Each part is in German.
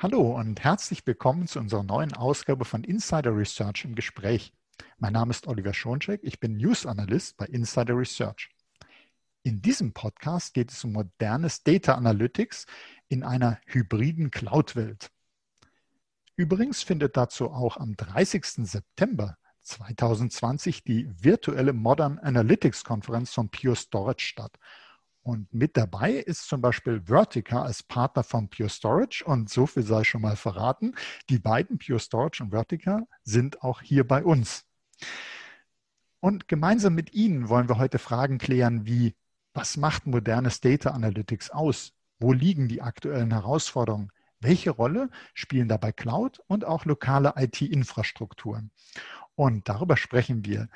Hallo und herzlich willkommen zu unserer neuen Ausgabe von Insider Research im Gespräch. Mein Name ist Oliver Schoncheck, ich bin News Analyst bei Insider Research. In diesem Podcast geht es um modernes Data Analytics in einer hybriden Cloud-Welt. Übrigens findet dazu auch am 30. September 2020 die virtuelle Modern Analytics Konferenz von Pure Storage statt. Und mit dabei ist zum Beispiel Vertica als Partner von Pure Storage. Und so viel sei schon mal verraten. Die beiden, Pure Storage und Vertica, sind auch hier bei uns. Und gemeinsam mit Ihnen wollen wir heute Fragen klären wie, was macht modernes Data Analytics aus? Wo liegen die aktuellen Herausforderungen? Welche Rolle spielen dabei Cloud und auch lokale IT-Infrastrukturen? Und darüber sprechen wir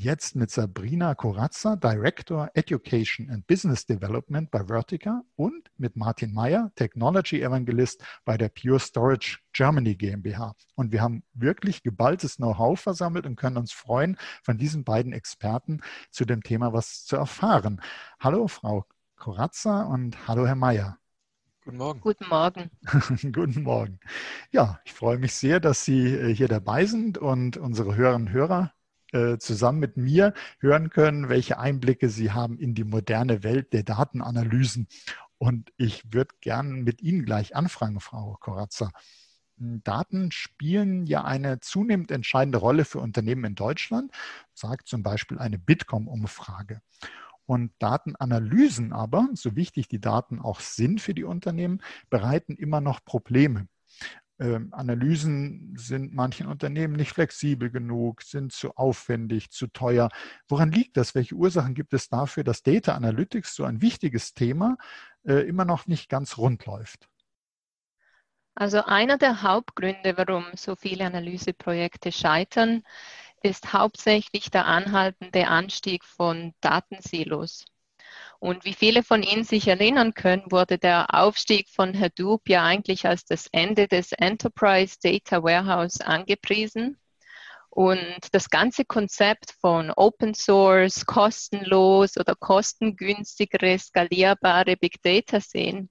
Jetzt mit Sabrina Corazza, Director Education and Business Development bei Vertica und mit Martin Meyer, Technology Evangelist bei der Pure Storage Germany GmbH. Und wir haben wirklich geballtes Know-how versammelt und können uns freuen, von diesen beiden Experten zu dem Thema was zu erfahren. Hallo, Frau Corazza und hallo, Herr Meyer. Guten Morgen. Guten Morgen. Guten Morgen. Ja, ich freue mich sehr, dass Sie äh, hier dabei sind und unsere Hörerinnen und Hörer äh, zusammen mit mir hören können, welche Einblicke Sie haben in die moderne Welt der Datenanalysen. Und ich würde gern mit Ihnen gleich anfangen, Frau Koratzer. Daten spielen ja eine zunehmend entscheidende Rolle für Unternehmen in Deutschland, sagt zum Beispiel eine Bitkom-Umfrage. Und Datenanalysen aber, so wichtig die Daten auch sind für die Unternehmen, bereiten immer noch Probleme. Ähm, Analysen sind manchen Unternehmen nicht flexibel genug, sind zu aufwendig, zu teuer. Woran liegt das? Welche Ursachen gibt es dafür, dass Data Analytics, so ein wichtiges Thema, äh, immer noch nicht ganz rund läuft? Also einer der Hauptgründe, warum so viele Analyseprojekte scheitern, ist hauptsächlich der anhaltende Anstieg von Datensilos. Und wie viele von Ihnen sich erinnern können, wurde der Aufstieg von Hadoop ja eigentlich als das Ende des Enterprise Data Warehouse angepriesen. Und das ganze Konzept von Open Source, kostenlos oder kostengünstigere, skalierbare Big Data sehen,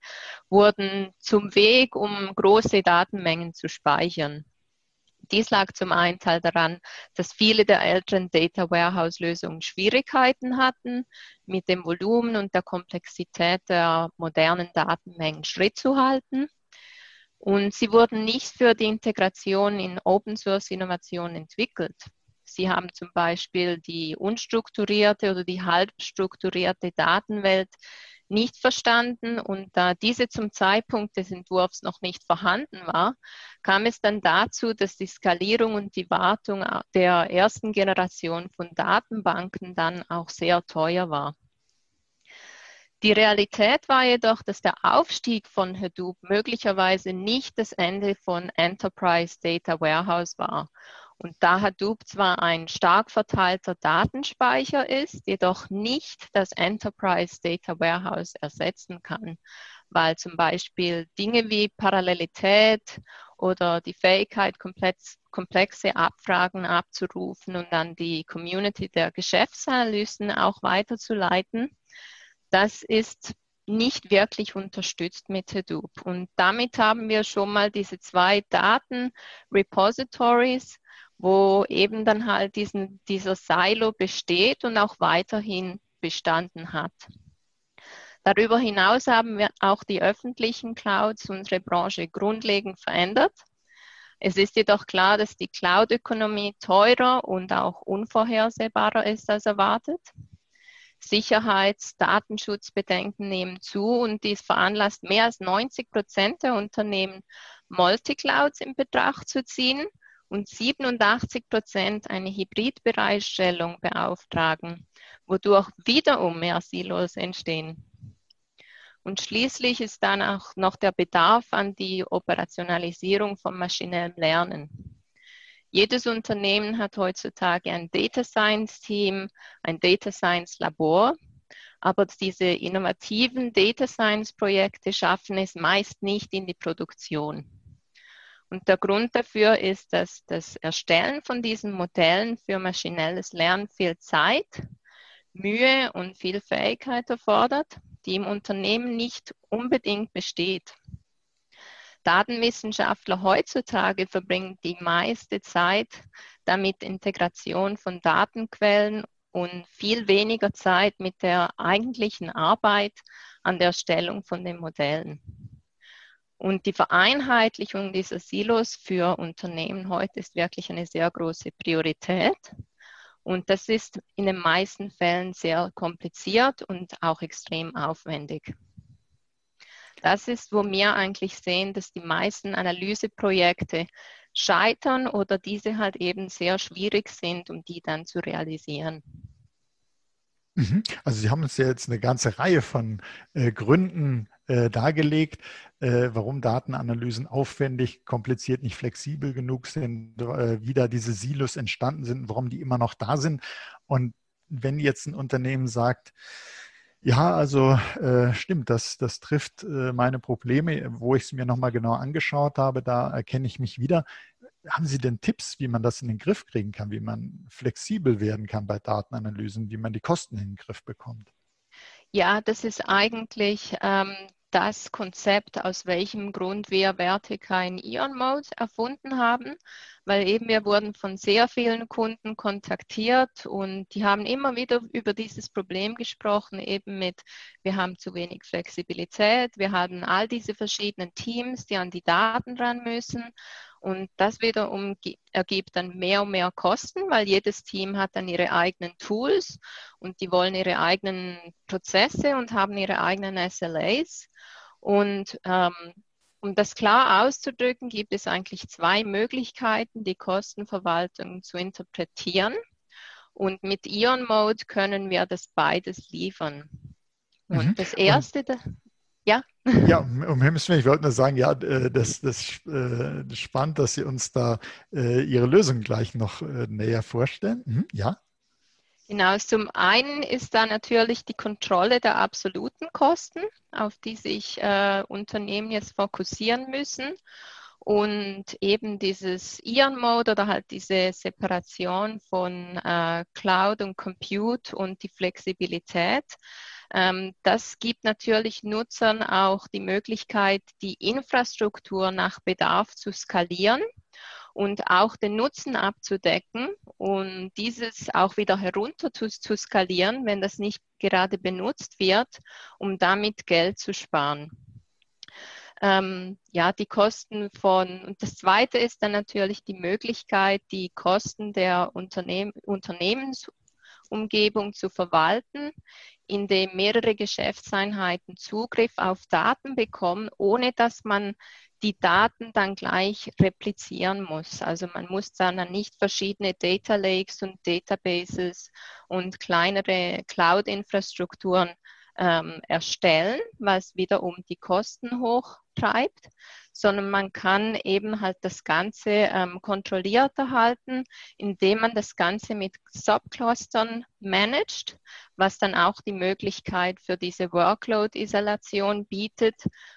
wurden zum Weg, um große Datenmengen zu speichern. Dies lag zum einen Teil daran, dass viele der älteren Data Warehouse-Lösungen Schwierigkeiten hatten, mit dem Volumen und der Komplexität der modernen Datenmengen Schritt zu halten. Und sie wurden nicht für die Integration in Open-Source-Innovationen entwickelt. Sie haben zum Beispiel die unstrukturierte oder die halbstrukturierte Datenwelt nicht verstanden und da diese zum Zeitpunkt des Entwurfs noch nicht vorhanden war, kam es dann dazu, dass die Skalierung und die Wartung der ersten Generation von Datenbanken dann auch sehr teuer war. Die Realität war jedoch, dass der Aufstieg von Hadoop möglicherweise nicht das Ende von Enterprise Data Warehouse war und da Hadoop zwar ein stark verteilter Datenspeicher ist, jedoch nicht das Enterprise Data Warehouse ersetzen kann, weil zum Beispiel Dinge wie Parallelität oder die Fähigkeit, komplexe Abfragen abzurufen und dann die Community der Geschäftsanalysten auch weiterzuleiten, das ist nicht wirklich unterstützt mit Hadoop. Und damit haben wir schon mal diese zwei Datenrepositories wo eben dann halt diesen, dieser Silo besteht und auch weiterhin bestanden hat. Darüber hinaus haben wir auch die öffentlichen Clouds unsere Branche grundlegend verändert. Es ist jedoch klar, dass die Cloud-Ökonomie teurer und auch unvorhersehbarer ist als erwartet. Sicherheits-, Datenschutzbedenken nehmen zu und dies veranlasst mehr als 90 Prozent der Unternehmen, Multiclouds in Betracht zu ziehen und 87 Prozent eine Hybridbereitstellung beauftragen, wodurch wiederum mehr Silos entstehen. Und schließlich ist dann auch noch der Bedarf an die Operationalisierung von maschinellem Lernen. Jedes Unternehmen hat heutzutage ein Data Science Team, ein Data Science Labor, aber diese innovativen Data Science Projekte schaffen es meist nicht in die Produktion. Und der Grund dafür ist, dass das Erstellen von diesen Modellen für maschinelles Lernen viel Zeit, Mühe und viel Fähigkeit erfordert, die im Unternehmen nicht unbedingt besteht. Datenwissenschaftler heutzutage verbringen die meiste Zeit damit, Integration von Datenquellen und viel weniger Zeit mit der eigentlichen Arbeit an der Erstellung von den Modellen. Und die Vereinheitlichung dieser Silos für Unternehmen heute ist wirklich eine sehr große Priorität. Und das ist in den meisten Fällen sehr kompliziert und auch extrem aufwendig. Das ist, wo wir eigentlich sehen, dass die meisten Analyseprojekte scheitern oder diese halt eben sehr schwierig sind, um die dann zu realisieren. Mhm. Also Sie haben uns ja jetzt eine ganze Reihe von äh, Gründen äh, dargelegt, äh, warum Datenanalysen aufwendig, kompliziert, nicht flexibel genug sind, äh, wie da diese Silos entstanden sind, warum die immer noch da sind. Und wenn jetzt ein Unternehmen sagt, ja, also äh, stimmt, das, das trifft äh, meine Probleme, wo ich es mir nochmal genau angeschaut habe, da erkenne ich mich wieder. Haben Sie denn Tipps, wie man das in den Griff kriegen kann, wie man flexibel werden kann bei Datenanalysen, wie man die Kosten in den Griff bekommt? Ja, das ist eigentlich ähm, das Konzept, aus welchem Grund wir Vertica in Ion Mode erfunden haben, weil eben wir wurden von sehr vielen Kunden kontaktiert und die haben immer wieder über dieses Problem gesprochen, eben mit, wir haben zu wenig Flexibilität, wir haben all diese verschiedenen Teams, die an die Daten ran müssen und das wiederum ergibt dann mehr und mehr Kosten, weil jedes Team hat dann ihre eigenen Tools und die wollen ihre eigenen Prozesse und haben ihre eigenen SLAs. Und ähm, um das klar auszudrücken, gibt es eigentlich zwei Möglichkeiten, die Kostenverwaltung zu interpretieren. Und mit Ion Mode können wir das beides liefern. Und mhm. das erste, und, ja. Ja, um Himmels Willen, ich wollte nur sagen, ja, äh, das, das, äh, das ist spannend, dass Sie uns da äh, Ihre Lösung gleich noch näher vorstellen. Mhm, ja. Genau, zum einen ist da natürlich die Kontrolle der absoluten Kosten, auf die sich äh, Unternehmen jetzt fokussieren müssen. Und eben dieses Ion-Mode oder halt diese Separation von äh, Cloud und Compute und die Flexibilität das gibt natürlich Nutzern auch die Möglichkeit, die Infrastruktur nach Bedarf zu skalieren und auch den Nutzen abzudecken und dieses auch wieder herunter zu, zu, skalieren, wenn das nicht gerade benutzt wird, um damit Geld zu sparen. Ähm, ja, die Kosten von, und das zweite ist dann natürlich die Möglichkeit, die Kosten der Unternehm, Unternehmensumgebung zu verwalten, in dem mehrere Geschäftseinheiten Zugriff auf Daten bekommen, ohne dass man die Daten dann gleich replizieren muss. Also man muss dann nicht verschiedene Data Lakes und Databases und kleinere Cloud-Infrastrukturen ähm, erstellen, was wiederum die Kosten hochtreibt, sondern man kann eben halt das Ganze ähm, kontrollierter halten, indem man das Ganze mit Subclustern managt, was dann auch die Möglichkeit für diese Workload-Isolation bietet,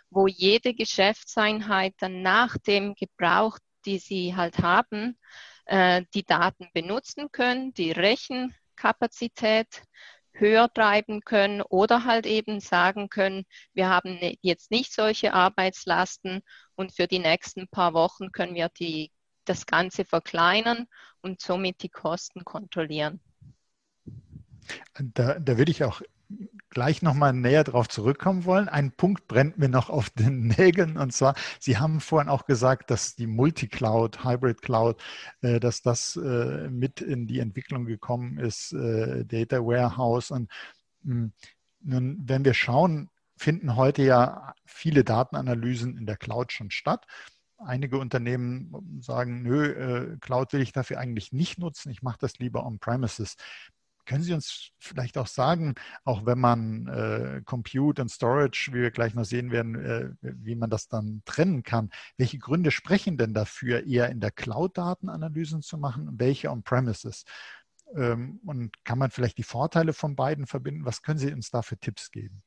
wo jede Geschäftseinheit dann nach dem Gebrauch, die sie halt haben, äh, die Daten benutzen können, die Rechenkapazität höher treiben können oder halt eben sagen können, wir haben ne, jetzt nicht solche Arbeitslasten und für die nächsten paar Wochen können wir die, das Ganze verkleinern und somit die Kosten kontrollieren. Da, da würde ich auch gleich nochmal näher darauf zurückkommen wollen. Ein Punkt brennt mir noch auf den Nägeln und zwar, Sie haben vorhin auch gesagt, dass die Multicloud, Hybrid Cloud, äh, dass das äh, mit in die Entwicklung gekommen ist, äh, Data Warehouse. Und hm, nun, wenn wir schauen, finden heute ja viele Datenanalysen in der Cloud schon statt. Einige Unternehmen sagen, nö, Cloud will ich dafür eigentlich nicht nutzen, ich mache das lieber on-premises. Können Sie uns vielleicht auch sagen, auch wenn man äh, Compute und Storage, wie wir gleich noch sehen werden, äh, wie man das dann trennen kann, welche Gründe sprechen denn dafür, eher in der Cloud Datenanalysen zu machen und welche on-premises? Ähm, und kann man vielleicht die Vorteile von beiden verbinden? Was können Sie uns da für Tipps geben?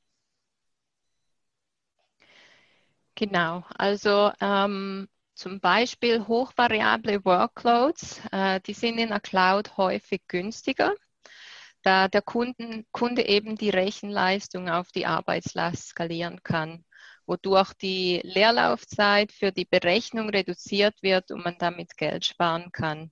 Genau, also ähm, zum Beispiel hochvariable Workloads, äh, die sind in der Cloud häufig günstiger da der Kunden, Kunde eben die Rechenleistung auf die Arbeitslast skalieren kann. wodurch die Leerlaufzeit für die Berechnung reduziert wird und man damit Geld sparen kann.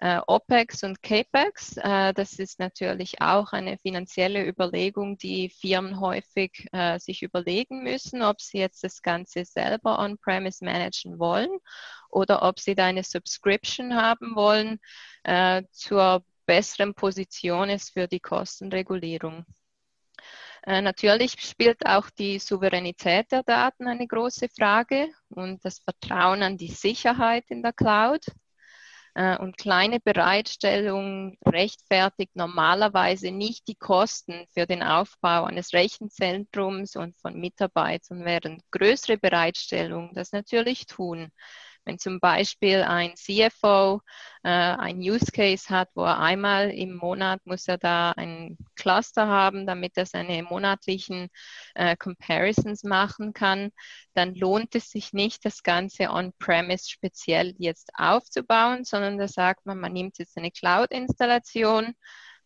Äh, OPEX und CAPEX, äh, das ist natürlich auch eine finanzielle Überlegung, die Firmen häufig äh, sich überlegen müssen, ob sie jetzt das Ganze selber on-premise managen wollen oder ob sie da eine Subscription haben wollen äh, zur besseren Position ist für die Kostenregulierung. Äh, natürlich spielt auch die Souveränität der Daten eine große Frage und das Vertrauen an die Sicherheit in der Cloud. Äh, und kleine Bereitstellung rechtfertigt normalerweise nicht die Kosten für den Aufbau eines Rechenzentrums und von Mitarbeitern, während größere Bereitstellungen das natürlich tun. Wenn zum Beispiel ein CFO äh, ein Use Case hat, wo er einmal im Monat muss er da ein Cluster haben, damit er seine monatlichen äh, Comparisons machen kann, dann lohnt es sich nicht, das Ganze on-premise speziell jetzt aufzubauen, sondern da sagt man, man nimmt jetzt eine Cloud-Installation,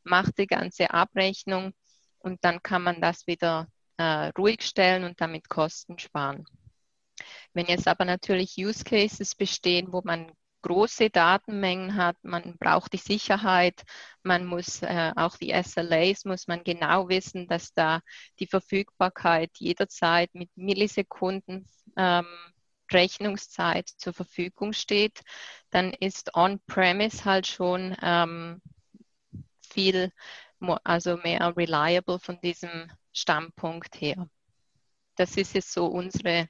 macht die ganze Abrechnung und dann kann man das wieder äh, ruhig stellen und damit Kosten sparen. Wenn jetzt aber natürlich Use Cases bestehen, wo man große Datenmengen hat, man braucht die Sicherheit, man muss äh, auch die SLAs, muss man genau wissen, dass da die Verfügbarkeit jederzeit mit Millisekunden ähm, Rechnungszeit zur Verfügung steht, dann ist On-Premise halt schon ähm, viel, also mehr reliable von diesem Standpunkt her. Das ist jetzt so unsere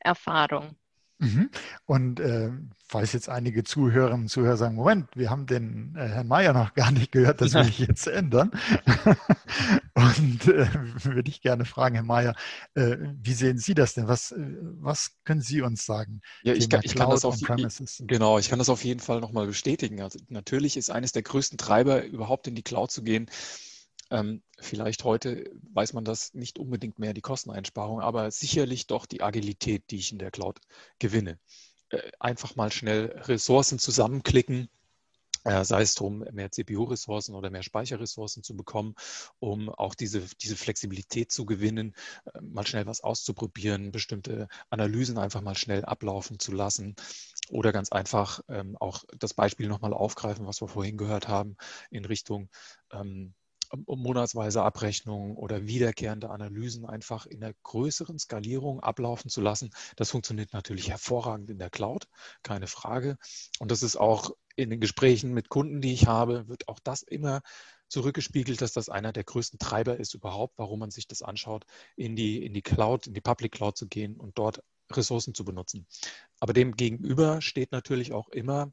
Erfahrung. Mhm. Und äh, falls jetzt einige Zuhörerinnen und Zuhörer sagen, Moment, wir haben den äh, Herrn Mayer noch gar nicht gehört, das will ich jetzt ändern. und äh, würde ich gerne fragen, Herr Mayer, äh, wie sehen Sie das denn? Was, äh, was können Sie uns sagen? Ja, ich kann, ich kann, das auf, genau, ich kann das auf jeden Fall nochmal bestätigen. Also natürlich ist eines der größten Treiber, überhaupt in die Cloud zu gehen, ähm, vielleicht heute weiß man das nicht unbedingt mehr, die Kosteneinsparung, aber sicherlich doch die Agilität, die ich in der Cloud gewinne. Äh, einfach mal schnell Ressourcen zusammenklicken, äh, sei es darum, mehr CPU-Ressourcen oder mehr Speicherressourcen zu bekommen, um auch diese, diese Flexibilität zu gewinnen, äh, mal schnell was auszuprobieren, bestimmte Analysen einfach mal schnell ablaufen zu lassen oder ganz einfach ähm, auch das Beispiel nochmal aufgreifen, was wir vorhin gehört haben, in Richtung ähm, monatsweise Abrechnungen oder wiederkehrende Analysen einfach in der größeren Skalierung ablaufen zu lassen. Das funktioniert natürlich hervorragend in der Cloud, keine Frage. Und das ist auch in den Gesprächen mit Kunden, die ich habe, wird auch das immer zurückgespiegelt, dass das einer der größten Treiber ist überhaupt, warum man sich das anschaut, in die, in die Cloud, in die Public Cloud zu gehen und dort Ressourcen zu benutzen. Aber dem gegenüber steht natürlich auch immer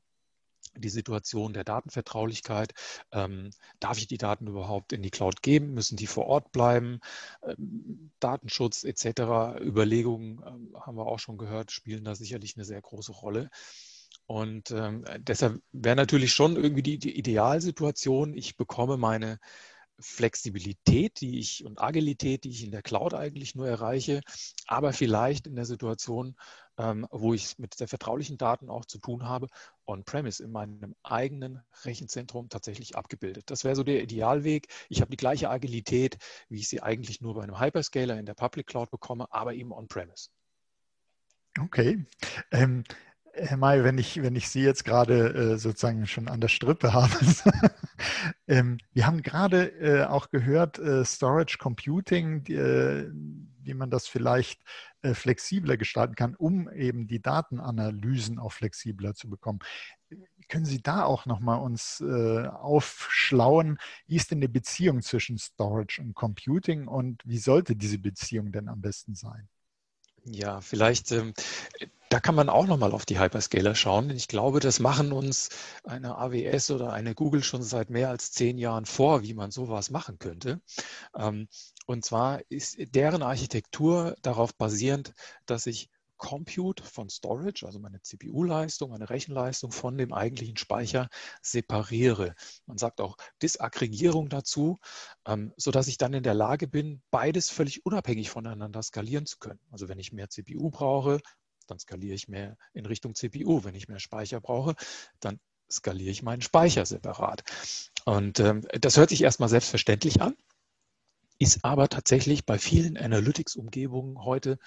die Situation der Datenvertraulichkeit. Ähm, darf ich die Daten überhaupt in die Cloud geben? Müssen die vor Ort bleiben? Ähm, Datenschutz etc. Überlegungen ähm, haben wir auch schon gehört, spielen da sicherlich eine sehr große Rolle. Und ähm, deshalb wäre natürlich schon irgendwie die, die Idealsituation, ich bekomme meine Flexibilität, die ich und Agilität, die ich in der Cloud eigentlich nur erreiche, aber vielleicht in der Situation, ähm, wo ich mit der vertraulichen Daten auch zu tun habe, on-premise in meinem eigenen Rechenzentrum tatsächlich abgebildet. Das wäre so der Idealweg. Ich habe die gleiche Agilität, wie ich sie eigentlich nur bei einem Hyperscaler in der Public Cloud bekomme, aber eben on-premise. Okay. Ähm, Herr May, wenn ich, wenn ich Sie jetzt gerade äh, sozusagen schon an der Strippe habe, ähm, wir haben gerade äh, auch gehört, äh, Storage Computing, die, äh, wie man das vielleicht flexibler gestalten kann, um eben die Datenanalysen auch flexibler zu bekommen. Können Sie da auch nochmal uns äh, aufschlauen? Wie ist denn die Beziehung zwischen Storage und Computing und wie sollte diese Beziehung denn am besten sein? Ja, vielleicht, ähm, da kann man auch nochmal auf die Hyperscaler schauen. Denn ich glaube, das machen uns eine AWS oder eine Google schon seit mehr als zehn Jahren vor, wie man sowas machen könnte. Ähm, und zwar ist deren Architektur darauf basierend, dass ich Compute von Storage, also meine CPU-Leistung, meine Rechenleistung von dem eigentlichen Speicher separiere. Man sagt auch Disaggregierung dazu, ähm, sodass ich dann in der Lage bin, beides völlig unabhängig voneinander skalieren zu können. Also wenn ich mehr CPU brauche, dann skaliere ich mehr in Richtung CPU. Wenn ich mehr Speicher brauche, dann skaliere ich meinen Speicher separat. Und ähm, das hört sich erstmal selbstverständlich an, ist aber tatsächlich bei vielen Analytics-Umgebungen heute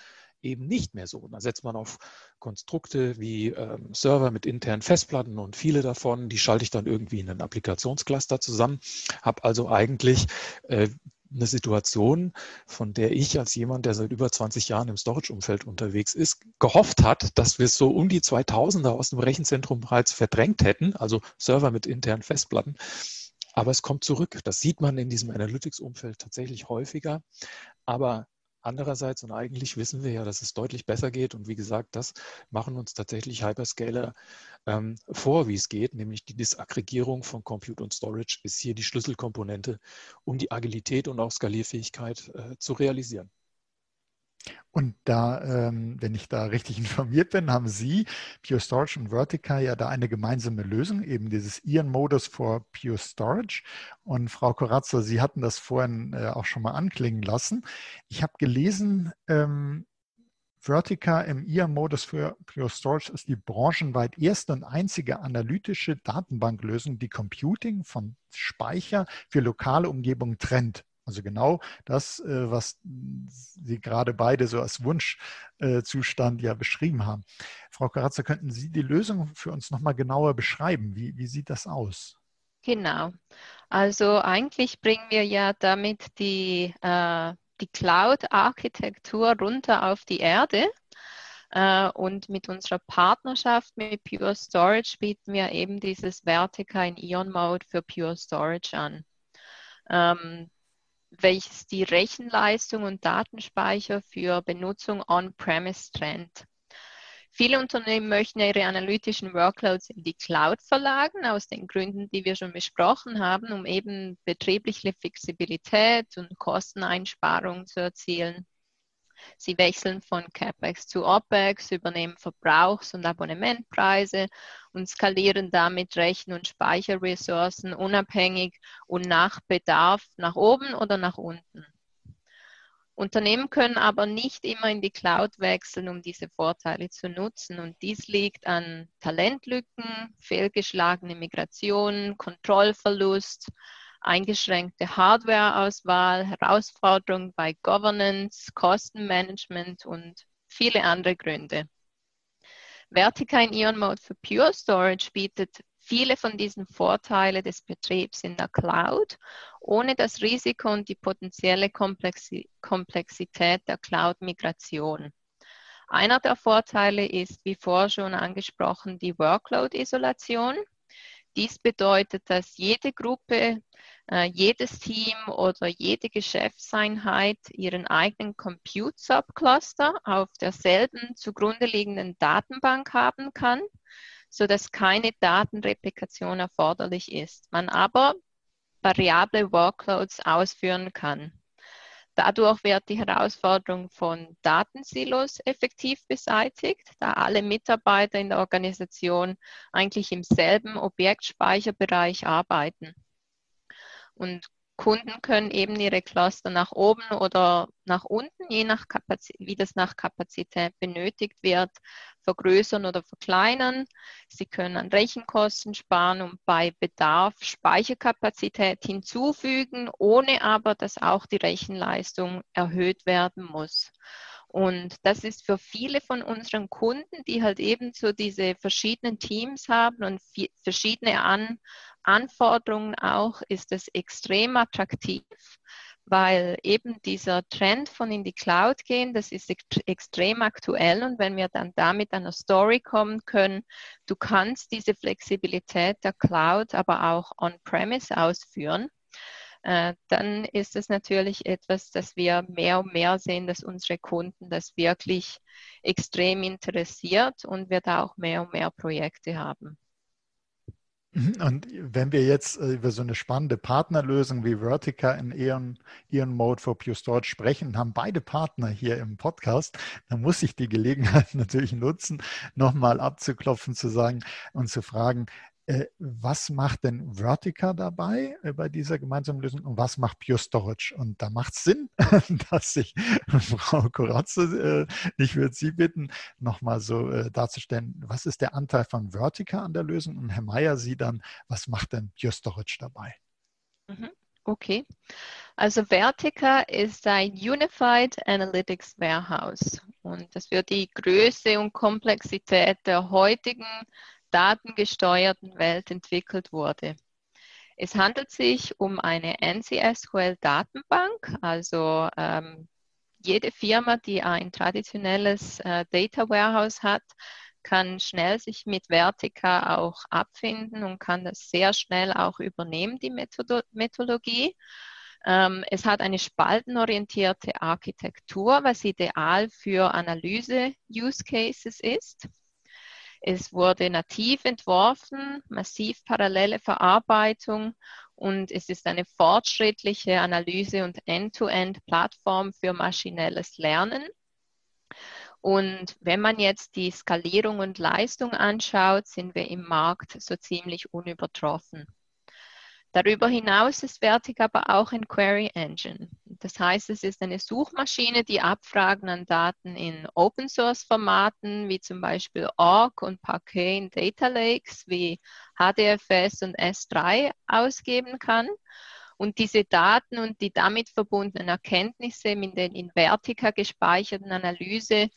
eben nicht mehr so. Da setzt man auf Konstrukte wie ähm, Server mit internen Festplatten und viele davon, die schalte ich dann irgendwie in einen Applikationscluster zusammen, habe also eigentlich äh, eine Situation, von der ich als jemand, der seit über 20 Jahren im Storage-Umfeld unterwegs ist, gehofft hat, dass wir es so um die 2000er aus dem Rechenzentrum bereits verdrängt hätten, also Server mit internen Festplatten. Aber es kommt zurück. Das sieht man in diesem Analytics-Umfeld tatsächlich häufiger. Aber andererseits, und eigentlich wissen wir ja, dass es deutlich besser geht. Und wie gesagt, das machen uns tatsächlich Hyperscaler ähm, vor, wie es geht. Nämlich die Disaggregierung von Compute und Storage ist hier die Schlüsselkomponente, um die Agilität und auch Skalierfähigkeit äh, zu realisieren. Und da, ähm, wenn ich da richtig informiert bin, haben Sie, Pure Storage und Vertica, ja da eine gemeinsame Lösung, eben dieses Ian-Modus for Pure Storage. Und Frau Corazzo, Sie hatten das vorhin äh, auch schon mal anklingen lassen. Ich habe gelesen, ähm, Vertica im IAM-Modus für Pure Storage ist die branchenweit erste und einzige analytische Datenbanklösung, die Computing von Speicher für lokale Umgebungen trennt. Also genau das, äh, was Sie gerade beide so als Wunschzustand ja beschrieben haben. Frau Karatzer, könnten Sie die Lösung für uns nochmal genauer beschreiben? Wie, wie sieht das aus? Genau. Also eigentlich bringen wir ja damit die, äh, die Cloud-Architektur runter auf die Erde. Äh, und mit unserer Partnerschaft mit Pure Storage bieten wir eben dieses Vertica in Ion Mode für Pure Storage an. Ähm, welches die Rechenleistung und Datenspeicher für Benutzung on-premise trennt. Viele Unternehmen möchten ihre analytischen Workloads in die Cloud verlagern, aus den Gründen, die wir schon besprochen haben, um eben betriebliche Flexibilität und Kosteneinsparungen zu erzielen. Sie wechseln von CapEx zu OpEx, übernehmen Verbrauchs- und Abonnementpreise und skalieren damit Rechen- und Speicherressourcen unabhängig und nach Bedarf nach oben oder nach unten. Unternehmen können aber nicht immer in die Cloud wechseln, um diese Vorteile zu nutzen. Und dies liegt an Talentlücken, fehlgeschlagene Migration, Kontrollverlust, eingeschränkte Hardwareauswahl, Herausforderungen bei Governance, Kostenmanagement und viele andere Gründe. Vertica in Ion Mode für Pure Storage bietet viele von diesen Vorteilen des Betriebs in der Cloud, ohne das Risiko und die potenzielle Komplexität der Cloud-Migration. Einer der Vorteile ist, wie vorher schon angesprochen, die Workload-Isolation. Dies bedeutet, dass jede Gruppe äh, jedes Team oder jede Geschäftseinheit ihren eigenen Compute Subcluster auf derselben zugrunde liegenden Datenbank haben kann, sodass keine Datenreplikation erforderlich ist. Man aber variable Workloads ausführen kann. Dadurch wird die Herausforderung von Datensilos effektiv beseitigt, da alle Mitarbeiter in der Organisation eigentlich im selben Objektspeicherbereich arbeiten. Und Kunden können eben ihre Cluster nach oben oder nach unten, je nach Kapazität, wie das nach Kapazität benötigt wird, vergrößern oder verkleinern. Sie können an Rechenkosten sparen und bei Bedarf Speicherkapazität hinzufügen, ohne aber, dass auch die Rechenleistung erhöht werden muss. Und das ist für viele von unseren Kunden, die halt eben so diese verschiedenen Teams haben und verschiedene An Anforderungen auch ist es extrem attraktiv, weil eben dieser Trend von in die Cloud gehen, das ist extrem aktuell und wenn wir dann damit an eine Story kommen können, du kannst diese Flexibilität der Cloud aber auch on-premise ausführen, äh, dann ist es natürlich etwas, das wir mehr und mehr sehen, dass unsere Kunden das wirklich extrem interessiert und wir da auch mehr und mehr Projekte haben. Mhm, und wenn wir jetzt äh, über so eine spannende Partnerlösung wie Vertica in Eon, Eon Mode for Pure Storage sprechen, haben beide Partner hier im Podcast, dann muss ich die Gelegenheit natürlich nutzen, nochmal abzuklopfen, zu sagen und zu fragen, was macht denn Vertica dabei äh, bei dieser gemeinsamen Lösung und was macht Pure Storage? Und da macht es Sinn, dass ich Frau Koratze, äh, ich würde Sie bitten, nochmal so darzustellen, was ist der Anteil von Vertica an der Lösung und Herr Mayer, Sie dann, was macht denn Pure Storage dabei? Mhm. Okay, also Vertica ist ein Unified Analytics Warehouse und das für die Größe und Komplexität der heutigen datengesteuerten Welt entwickelt wurde. Es handelt sich um eine NCSQL-Datenbank, also ähm, jede Firma, die ein traditionelles äh, Data Warehouse hat, kann schnell sich mit Vertica auch abfinden und kann das sehr schnell auch übernehmen, die Methodo Methodologie. Ähm, es hat eine spaltenorientierte Architektur, was ideal für Analyse-Use-Cases ist. Es wurde nativ entworfen, massiv parallele Verarbeitung und es ist eine fortschrittliche Analyse- und End-to-End-Plattform für maschinelles Lernen. Und wenn man jetzt die Skalierung und Leistung anschaut, sind wir im Markt so ziemlich unübertroffen. Darüber hinaus ist Vertic aber auch ein Query Engine. Das heißt, es ist eine Suchmaschine, die Abfragen an Daten in Open Source Formaten wie zum Beispiel ORG und Parquet in Data Lakes wie HDFS und S3 ausgeben kann und diese Daten und die damit verbundenen Erkenntnisse mit den in Vertica gespeicherten Analyse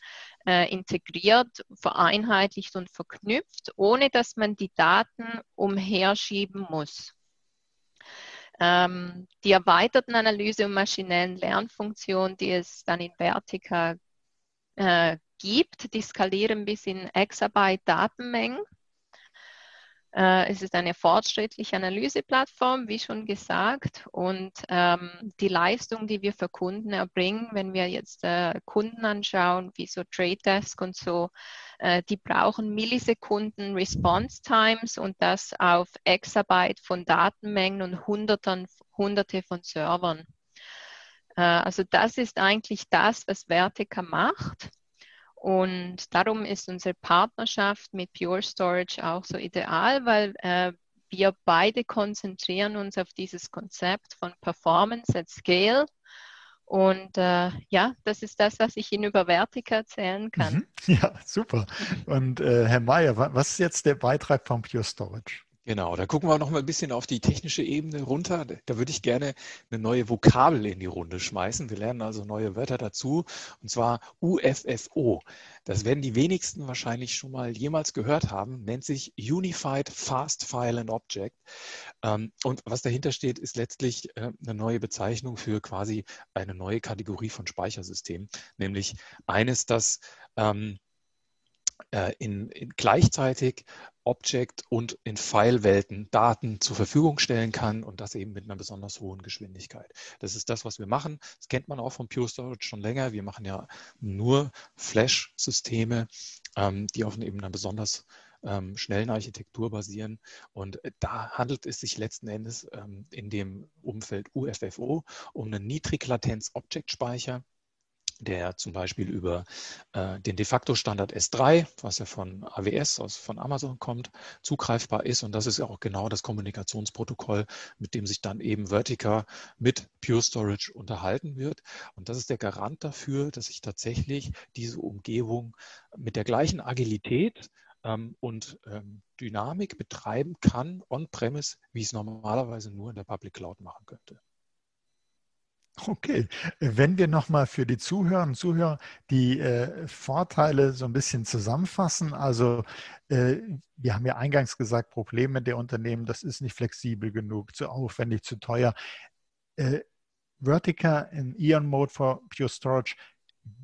äh, integriert, vereinheitlicht und verknüpft, ohne dass man die Daten umherschieben muss. Ähm, die erweiterten Analyse- und maschinellen Lernfunktionen, die es dann in Vertica äh, gibt, die skalieren bis in Exabyte Datenmengen. Äh, es ist eine fortschrittliche Analyseplattform, wie schon gesagt. Und ähm, die Leistung, die wir für Kunden erbringen, wenn wir jetzt äh, Kunden anschauen, wie so Trade Desk und so, äh, die brauchen Millisekunden Response Times und das auf Exabyte von Datenmengen und Hunderten, Hunderte von Servern. Äh, also das ist eigentlich das, was Vertica macht. Und darum ist unsere Partnerschaft mit Pure Storage auch so ideal, weil äh, wir beide konzentrieren uns auf dieses Konzept von Performance at Scale. Und äh, ja, das ist das, was ich Ihnen über Vertica erzählen kann. Mhm. Ja, super. Und äh, Herr Mayer, was ist jetzt der Beitrag von Pure Storage? Genau, da gucken wir noch mal ein bisschen auf die technische Ebene runter. Da würde ich gerne eine neue Vokabel in die Runde schmeißen. Wir lernen also neue Wörter dazu, und zwar UFFO. Das werden die wenigsten wahrscheinlich schon mal jemals gehört haben, nennt sich Unified Fast File and Object. Ähm, und was dahinter steht, ist letztlich äh, eine neue Bezeichnung für quasi eine neue Kategorie von Speichersystemen, nämlich eines, das ähm, äh, in, in gleichzeitig Object und in File-Welten Daten zur Verfügung stellen kann und das eben mit einer besonders hohen Geschwindigkeit. Das ist das, was wir machen. Das kennt man auch von Pure Storage schon länger. Wir machen ja nur Flash-Systeme, ähm, die auf eben einer besonders ähm, schnellen Architektur basieren. Und äh, da handelt es sich letzten Endes ähm, in dem Umfeld UFFO um einen Niedriglatenz-Object-Speicher der zum Beispiel über äh, den de facto Standard S3, was ja von AWS, aus, von Amazon kommt, zugreifbar ist. Und das ist ja auch genau das Kommunikationsprotokoll, mit dem sich dann eben Vertica mit Pure Storage unterhalten wird. Und das ist der Garant dafür, dass ich tatsächlich diese Umgebung mit der gleichen Agilität ähm, und ähm, Dynamik betreiben kann, on-premise, wie ich es normalerweise nur in der Public Cloud machen könnte. Okay, wenn wir nochmal für die Zuhörerinnen und Zuhörer die äh, Vorteile so ein bisschen zusammenfassen, also äh, wir haben ja eingangs gesagt, Probleme der Unternehmen, das ist nicht flexibel genug, zu aufwendig, zu teuer. Äh, Vertica in Ion Mode for Pure Storage,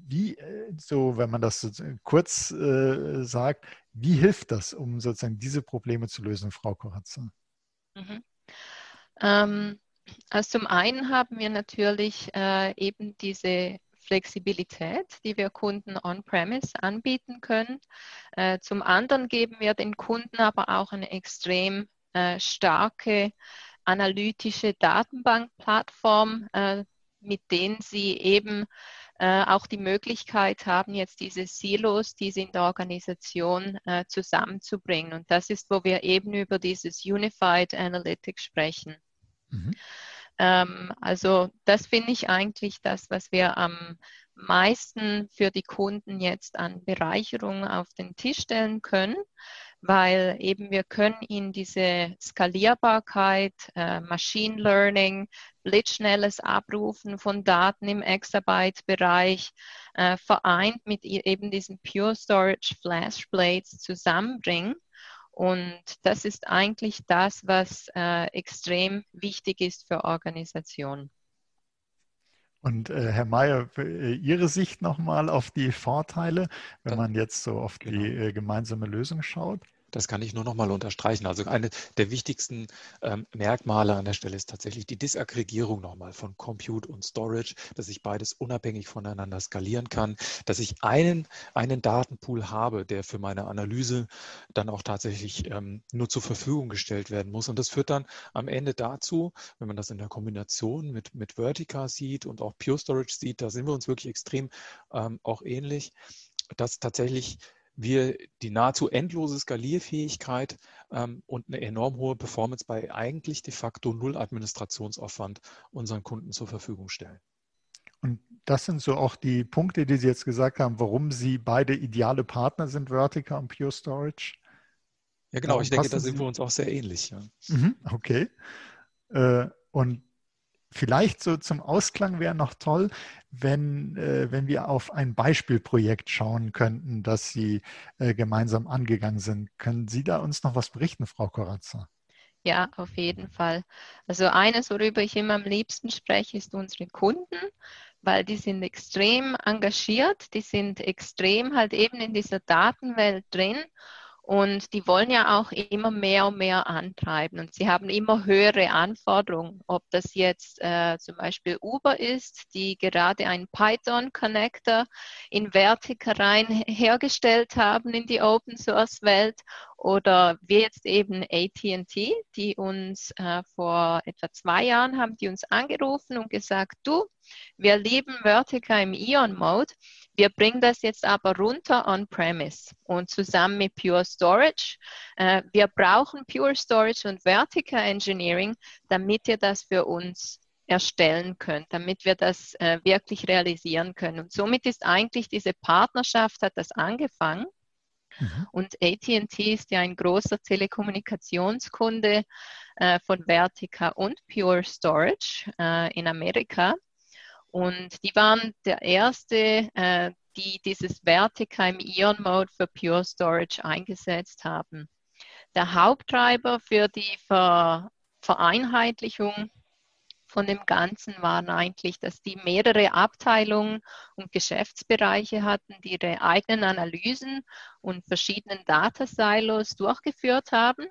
wie äh, so, wenn man das kurz äh, sagt, wie hilft das, um sozusagen diese Probleme zu lösen, Frau Koratze? Mhm. Ähm also zum einen haben wir natürlich äh, eben diese Flexibilität, die wir Kunden on-premise anbieten können. Äh, zum anderen geben wir den Kunden aber auch eine extrem äh, starke analytische Datenbankplattform, äh, mit denen sie eben äh, auch die Möglichkeit haben, jetzt diese Silos, die sie in der Organisation äh, zusammenzubringen. Und das ist, wo wir eben über dieses Unified Analytics sprechen. Mhm. Ähm, also das finde ich eigentlich das, was wir am meisten für die Kunden jetzt an Bereicherung auf den Tisch stellen können, weil eben wir können in diese Skalierbarkeit, äh, Machine Learning, blitzschnelles Abrufen von Daten im Exabyte-Bereich äh, vereint mit eben diesen Pure Storage Flash Blades zusammenbringen. Und das ist eigentlich das, was äh, extrem wichtig ist für Organisationen. Und äh, Herr Mayer, äh, Ihre Sicht nochmal auf die Vorteile, wenn man jetzt so auf genau. die äh, gemeinsame Lösung schaut? Das kann ich nur noch mal unterstreichen. Also eine der wichtigsten ähm, Merkmale an der Stelle ist tatsächlich die Disaggregierung nochmal von Compute und Storage, dass ich beides unabhängig voneinander skalieren kann, dass ich einen, einen Datenpool habe, der für meine Analyse dann auch tatsächlich ähm, nur zur Verfügung gestellt werden muss. Und das führt dann am Ende dazu, wenn man das in der Kombination mit, mit Vertica sieht und auch Pure Storage sieht, da sind wir uns wirklich extrem ähm, auch ähnlich, dass tatsächlich wir die nahezu endlose Skalierfähigkeit ähm, und eine enorm hohe Performance bei eigentlich de facto null Administrationsaufwand unseren Kunden zur Verfügung stellen. Und das sind so auch die Punkte, die Sie jetzt gesagt haben, warum Sie beide ideale Partner sind, Vertica und Pure Storage. Ja, genau. Warum ich denke, da sind wir uns auch sehr ähnlich. Ja. Mhm, okay. Äh, und Vielleicht so zum Ausklang wäre noch toll, wenn, äh, wenn wir auf ein Beispielprojekt schauen könnten, das Sie äh, gemeinsam angegangen sind. Können Sie da uns noch was berichten, Frau Koratzer? Ja, auf jeden Fall. Also eines, worüber ich immer am liebsten spreche, ist unsere Kunden, weil die sind extrem engagiert, die sind extrem halt eben in dieser Datenwelt drin und die wollen ja auch immer mehr und mehr antreiben. Und sie haben immer höhere Anforderungen, ob das jetzt äh, zum Beispiel Uber ist, die gerade einen Python-Connector in Vertica rein hergestellt haben in die Open-Source-Welt oder wir jetzt eben AT&T, die uns äh, vor etwa zwei Jahren haben die uns angerufen und gesagt, du, wir lieben Vertica im Ion-Mode, wir bringen das jetzt aber runter on-premise und zusammen mit Pure Storage. Äh, wir brauchen Pure Storage und Vertica Engineering, damit ihr das für uns erstellen könnt, damit wir das äh, wirklich realisieren können. Und somit ist eigentlich diese Partnerschaft, hat das angefangen. Mhm. Und ATT ist ja ein großer Telekommunikationskunde äh, von Vertica und Pure Storage äh, in Amerika. Und die waren der erste, äh, die dieses Vertica im Ion-Mode für Pure Storage eingesetzt haben. Der Haupttreiber für die Ver Vereinheitlichung von dem Ganzen waren eigentlich, dass die mehrere Abteilungen und Geschäftsbereiche hatten, die ihre eigenen Analysen und verschiedenen Data Silos durchgeführt haben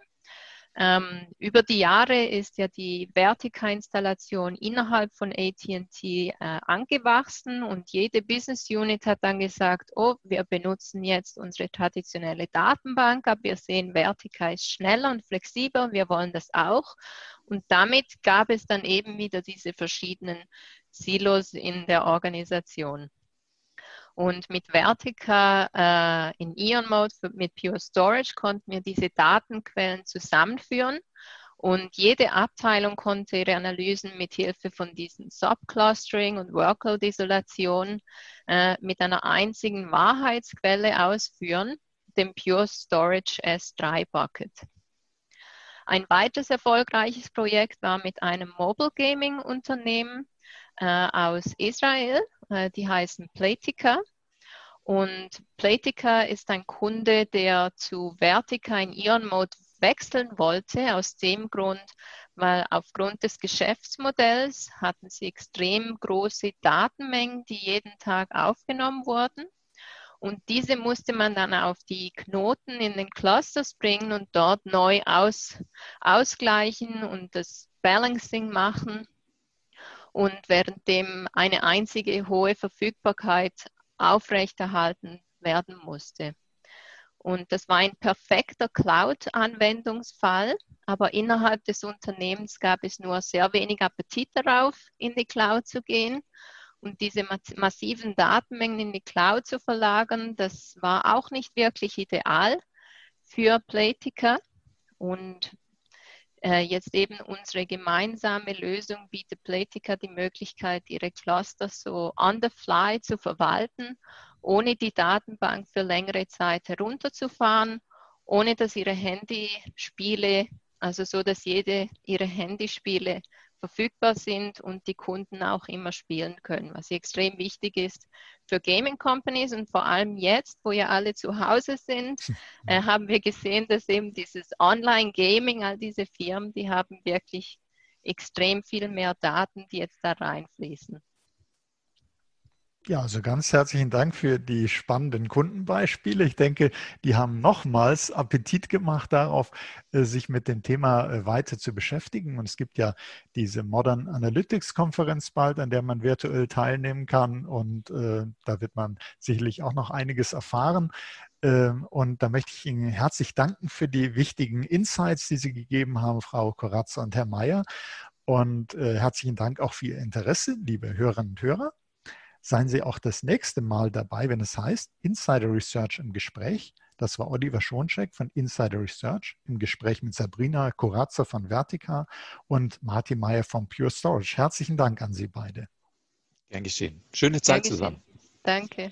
ähm, über die Jahre ist ja die Vertica-Installation innerhalb von AT&T äh, angewachsen und jede Business Unit hat dann gesagt, oh, wir benutzen jetzt unsere traditionelle Datenbank, aber wir sehen, Vertica ist schneller und flexibler, wir wollen das auch. Und damit gab es dann eben wieder diese verschiedenen Silos in der Organisation. Und mit Vertica äh, in Ion Mode mit Pure Storage konnten wir diese Datenquellen zusammenführen. Und jede Abteilung konnte ihre Analysen mit Hilfe von diesen Subclustering und Workload-Isolation äh, mit einer einzigen Wahrheitsquelle ausführen, dem Pure Storage S3 Bucket. Ein weiteres erfolgreiches Projekt war mit einem Mobile Gaming Unternehmen aus Israel, äh, die heißen Platica. Und Platica ist ein Kunde, der zu Vertica in Ion Mode wechseln wollte, aus dem Grund, weil aufgrund des Geschäftsmodells hatten sie extrem große Datenmengen, die jeden Tag aufgenommen wurden. Und diese musste man dann auf die Knoten in den Clusters bringen und dort neu aus, ausgleichen und das Balancing machen und währenddem eine einzige hohe Verfügbarkeit aufrechterhalten werden musste. Und das war ein perfekter Cloud-Anwendungsfall, aber innerhalb des Unternehmens gab es nur sehr wenig Appetit darauf, in die Cloud zu gehen. Und diese massiven Datenmengen in die Cloud zu verlagern, das war auch nicht wirklich ideal für Playtica. Und jetzt eben unsere gemeinsame Lösung bietet Playtica die Möglichkeit, ihre Cluster so on the fly zu verwalten, ohne die Datenbank für längere Zeit herunterzufahren ohne dass ihre Handyspiele, also so, dass jede ihre Handyspiele verfügbar sind und die Kunden auch immer spielen können, was extrem wichtig ist für Gaming Companies und vor allem jetzt, wo ja alle zu Hause sind, äh, haben wir gesehen, dass eben dieses Online-Gaming, all diese Firmen, die haben wirklich extrem viel mehr Daten, die jetzt da reinfließen. Ja, also ganz herzlichen Dank für die spannenden Kundenbeispiele. Ich denke, die haben nochmals Appetit gemacht darauf, äh, sich mit dem Thema äh, weiter zu beschäftigen. Und es gibt ja diese Modern Analytics Konferenz bald, an der man virtuell teilnehmen kann. Und äh, da wird man sicherlich auch noch einiges erfahren. Ähm, und da möchte ich Ihnen herzlich danken für die wichtigen Insights, die Sie gegeben haben, Frau Koratzer und Herr Mayer. Und äh, herzlichen Dank auch für Ihr Interesse, liebe Hörerinnen und Hörer. Seien Sie auch das nächste Mal dabei, wenn es heißt Insider Research im Gespräch. Das war Oliver Schoncheck von Insider Research im Gespräch mit Sabrina Corazza von Vertica und Martin Meyer von Pure Storage. Herzlichen Dank an Sie beide. Gern geschehen. Schöne Zeit zusammen. Danke.